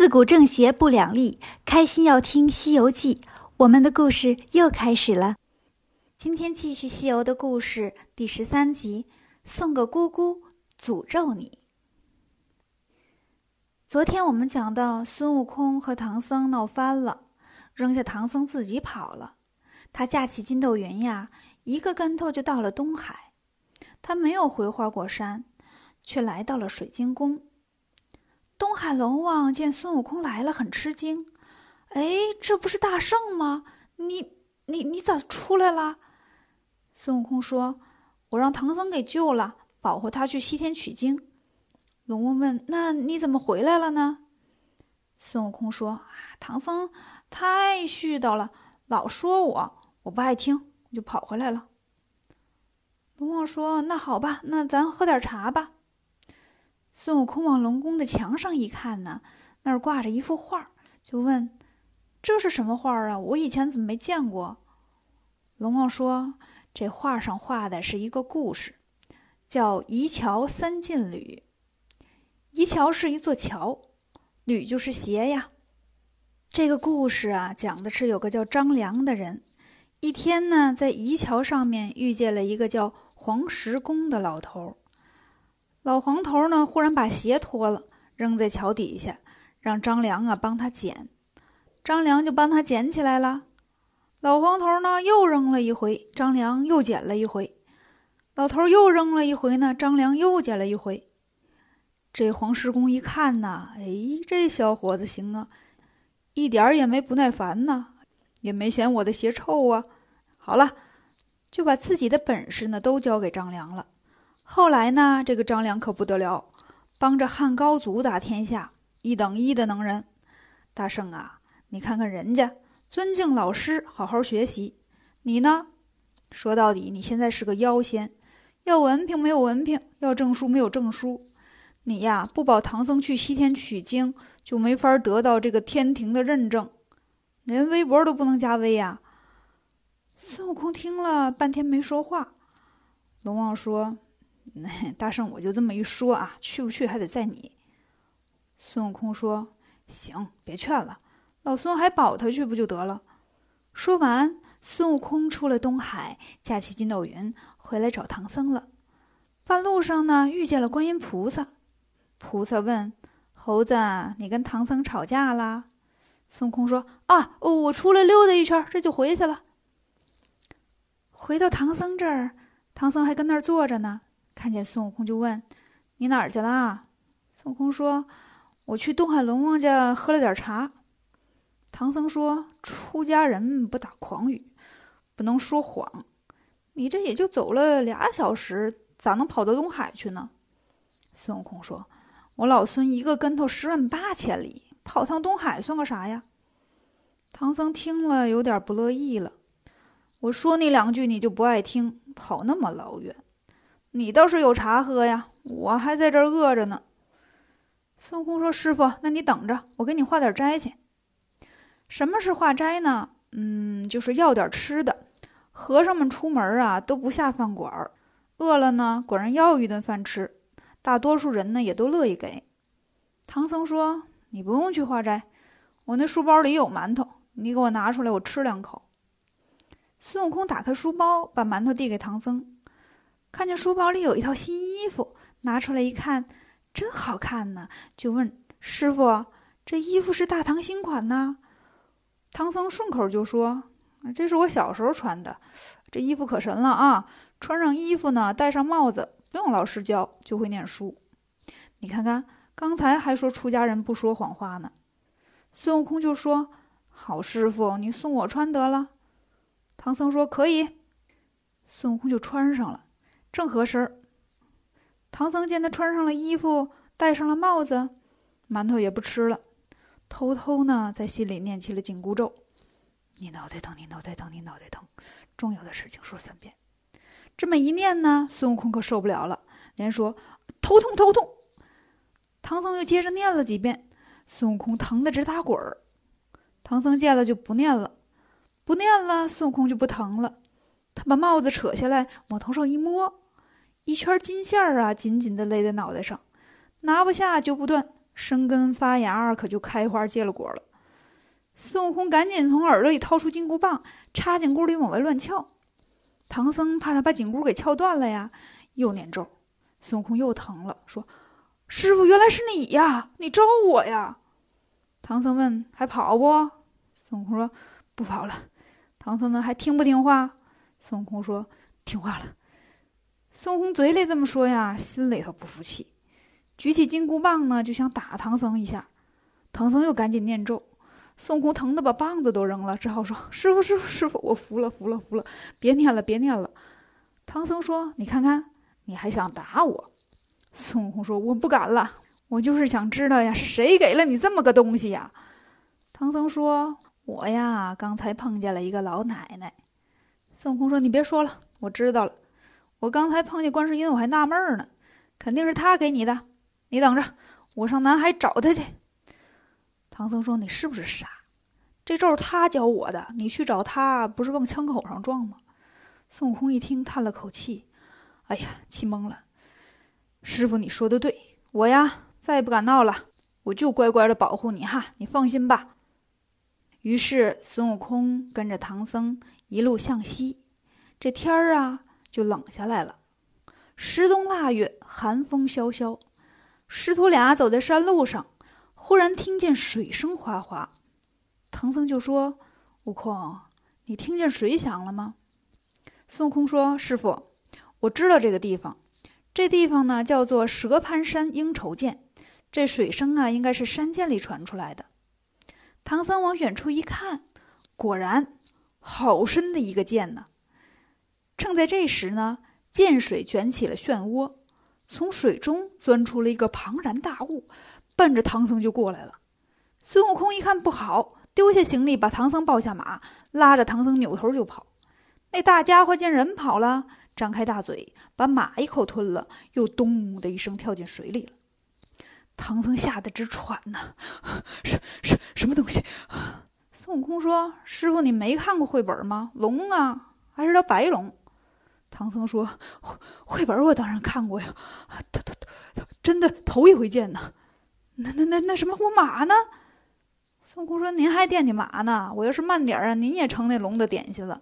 自古正邪不两立，开心要听《西游记》，我们的故事又开始了。今天继续《西游》的故事，第十三集，送个姑姑诅咒你。昨天我们讲到孙悟空和唐僧闹翻了，扔下唐僧自己跑了。他架起筋斗云呀，一个跟头就到了东海。他没有回花果山，却来到了水晶宫。东海龙王见孙悟空来了，很吃惊。哎，这不是大圣吗？你、你、你咋出来了？孙悟空说：“我让唐僧给救了，保护他去西天取经。”龙王问：“那你怎么回来了呢？”孙悟空说：“啊唐僧太絮叨了，老说我，我不爱听，我就跑回来了。”龙王说：“那好吧，那咱喝点茶吧。”孙悟空往龙宫的墙上一看呢，那儿挂着一幅画，就问：“这是什么画啊？我以前怎么没见过？”龙王说：“这画上画的是一个故事，叫‘移桥三进旅’。移桥是一座桥，吕就是鞋呀。这个故事啊，讲的是有个叫张良的人，一天呢，在移桥上面遇见了一个叫黄石公的老头。”老黄头呢，忽然把鞋脱了，扔在桥底下，让张良啊帮他捡。张良就帮他捡起来了。老黄头呢又扔了一回，张良又捡了一回。老头又扔了一回呢，张良又捡了一回。这黄石公一看呐，哎，这小伙子行啊，一点儿也没不耐烦呐，也没嫌我的鞋臭啊。好了，就把自己的本事呢都交给张良了。后来呢，这个张良可不得了，帮着汉高祖打天下，一等一的能人。大圣啊，你看看人家，尊敬老师，好好学习。你呢？说到底，你现在是个妖仙，要文凭没有文凭，要证书没有证书。你呀，不保唐僧去西天取经，就没法得到这个天庭的认证，连微博都不能加微呀。孙悟空听了半天没说话。龙王说。大圣，我就这么一说啊，去不去还得在你。孙悟空说：“行，别劝了，老孙还保他去不就得了。”说完，孙悟空出了东海，驾起筋斗云回来找唐僧了。半路上呢，遇见了观音菩萨。菩萨问：“猴子，你跟唐僧吵架啦？”孙悟空说：“啊，我出来溜达一圈，这就回去了。”回到唐僧这儿，唐僧还跟那儿坐着呢。看见孙悟空就问：“你哪儿去了？”孙悟空说：“我去东海龙王家喝了点茶。”唐僧说：“出家人不打诳语，不能说谎。你这也就走了俩小时，咋能跑到东海去呢？”孙悟空说：“我老孙一个跟头十万八千里，跑趟东海算个啥呀？”唐僧听了有点不乐意了：“我说你两句你就不爱听，跑那么老远。”你倒是有茶喝呀，我还在这儿饿着呢。孙悟空说：“师傅，那你等着，我给你化点斋去。什么是化斋呢？嗯，就是要点吃的。和尚们出门啊都不下饭馆，饿了呢管人要一顿饭吃。大多数人呢也都乐意给。”唐僧说：“你不用去化斋，我那书包里有馒头，你给我拿出来，我吃两口。”孙悟空打开书包，把馒头递给唐僧。看见书包里有一套新衣服，拿出来一看，真好看呢，就问师傅：“这衣服是大唐新款呢？”唐僧顺口就说：“这是我小时候穿的，这衣服可神了啊！穿上衣服呢，戴上帽子，不用老师教就会念书。你看看，刚才还说出家人不说谎话呢。”孙悟空就说：“好师傅，你送我穿得了。”唐僧说：“可以。”孙悟空就穿上了。正合身，唐僧见他穿上了衣服，戴上了帽子，馒头也不吃了，偷偷呢在心里念起了紧箍咒：“你脑袋疼，你脑袋疼，你脑袋疼，重要的事情说三遍。”这么一念呢，孙悟空可受不了了，连说：“头痛，头痛。”唐僧又接着念了几遍，孙悟空疼得直打滚儿。唐僧见了就不念了，不念了，孙悟空就不疼了。他把帽子扯下来，往头上一摸。一圈金线儿啊，紧紧地勒在脑袋上，拿不下就不断，生根发芽，可就开花结了果了。孙悟空赶紧从耳朵里掏出金箍棒，插进箍里往外乱撬。唐僧怕他把紧箍给撬断了呀，又念咒。孙悟空又疼了，说：“师傅，原来是你呀！你招我呀！”唐僧问：“还跑不？”孙悟空说：“不跑了。”唐僧问：“还听不听话？”孙悟空说：“听话了。”孙悟空嘴里这么说呀，心里头不服气，举起金箍棒呢，就想打唐僧一下。唐僧又赶紧念咒，孙悟空疼得把棒子都扔了，只好说：“师傅，师傅，师傅，我服了，服了，服了，别念了，别念了。”唐僧说：“你看看，你还想打我？”孙悟空说：“我不敢了，我就是想知道呀，是谁给了你这么个东西呀？”唐僧说。我呀，刚才碰见了一个老奶奶。孙悟空说：“你别说了，我知道了。我刚才碰见观世音，我还纳闷呢，肯定是他给你的。你等着，我上南海找他去。”唐僧说：“你是不是傻？这咒是他教我的，你去找他，不是往枪口上撞吗？”孙悟空一听，叹了口气：“哎呀，气懵了。师傅，你说的对，我呀，再也不敢闹了，我就乖乖的保护你哈，你放心吧。”于是孙悟空跟着唐僧一路向西，这天儿啊就冷下来了。十冬腊月，寒风萧萧，师徒俩走在山路上，忽然听见水声哗哗。唐僧就说：“悟空，你听见水响了吗？”孙悟空说：“师傅，我知道这个地方，这地方呢叫做蛇盘山应酬涧，这水声啊应该是山涧里传出来的。”唐僧往远处一看，果然好深的一个涧呢。正在这时呢，涧水卷起了漩涡，从水中钻出了一个庞然大物，奔着唐僧就过来了。孙悟空一看不好，丢下行李，把唐僧抱下马，拉着唐僧扭头就跑。那大家伙见人跑了，张开大嘴，把马一口吞了，又咚的一声跳进水里了。唐僧吓得直喘呢，什什什么东西？孙悟空说：“师傅，你没看过绘本吗？龙啊，还是条白龙。”唐僧说：“绘本我当然看过呀，头头头，真的头一回见呢。那那那那什么，我马呢？”孙悟空说：“您还惦记马呢？我要是慢点啊，您也成那龙的点心了。”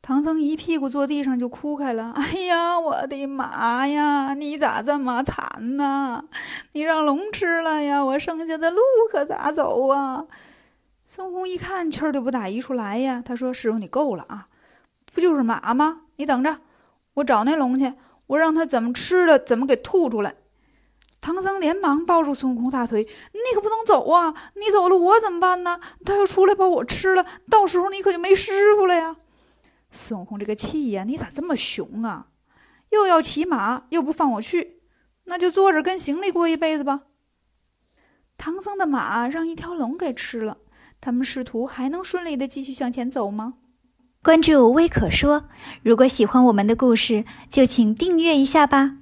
唐僧一屁股坐地上就哭开了。哎呀，我的妈呀！你咋这么惨呢？你让龙吃了呀！我剩下的路可咋走啊？孙悟空一看气儿就不打一处来呀。他说：“师傅，你够了啊！不就是马吗？你等着，我找那龙去，我让他怎么吃的怎么给吐出来。”唐僧连忙抱住孙悟空大腿：“你可不能走啊！你走了我怎么办呢？他要出来把我吃了，到时候你可就没师傅了呀！”孙悟空这个气呀，你咋这么熊啊？又要骑马，又不放我去，那就坐着跟行李过一辈子吧。唐僧的马让一条龙给吃了，他们师徒还能顺利的继续向前走吗？关注微可说，如果喜欢我们的故事，就请订阅一下吧。